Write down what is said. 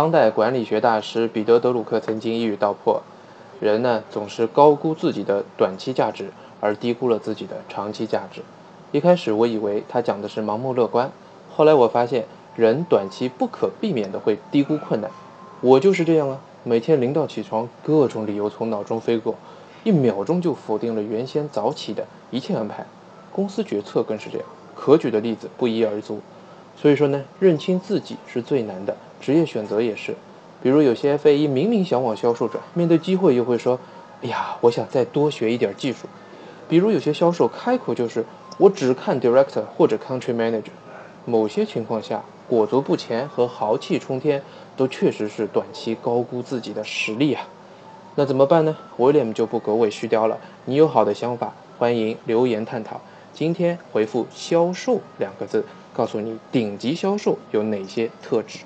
当代管理学大师彼得·德鲁克曾经一语道破：人呢总是高估自己的短期价值，而低估了自己的长期价值。一开始我以为他讲的是盲目乐观，后来我发现人短期不可避免的会低估困难。我就是这样啊，每天临到起床，各种理由从脑中飞过，一秒钟就否定了原先早起的一切安排。公司决策更是这样，可举的例子不一而足。所以说呢，认清自己是最难的，职业选择也是。比如有些 F A 一明明想往销售转，面对机会又会说：“哎呀，我想再多学一点技术。”比如有些销售开口就是：“我只看 Director 或者 Country Manager。”某些情况下，裹足不前和豪气冲天都确实是短期高估自己的实力啊。那怎么办呢？William 就不狗尾续貂了。你有好的想法，欢迎留言探讨。今天回复“销售”两个字。告诉你，顶级销售有哪些特质？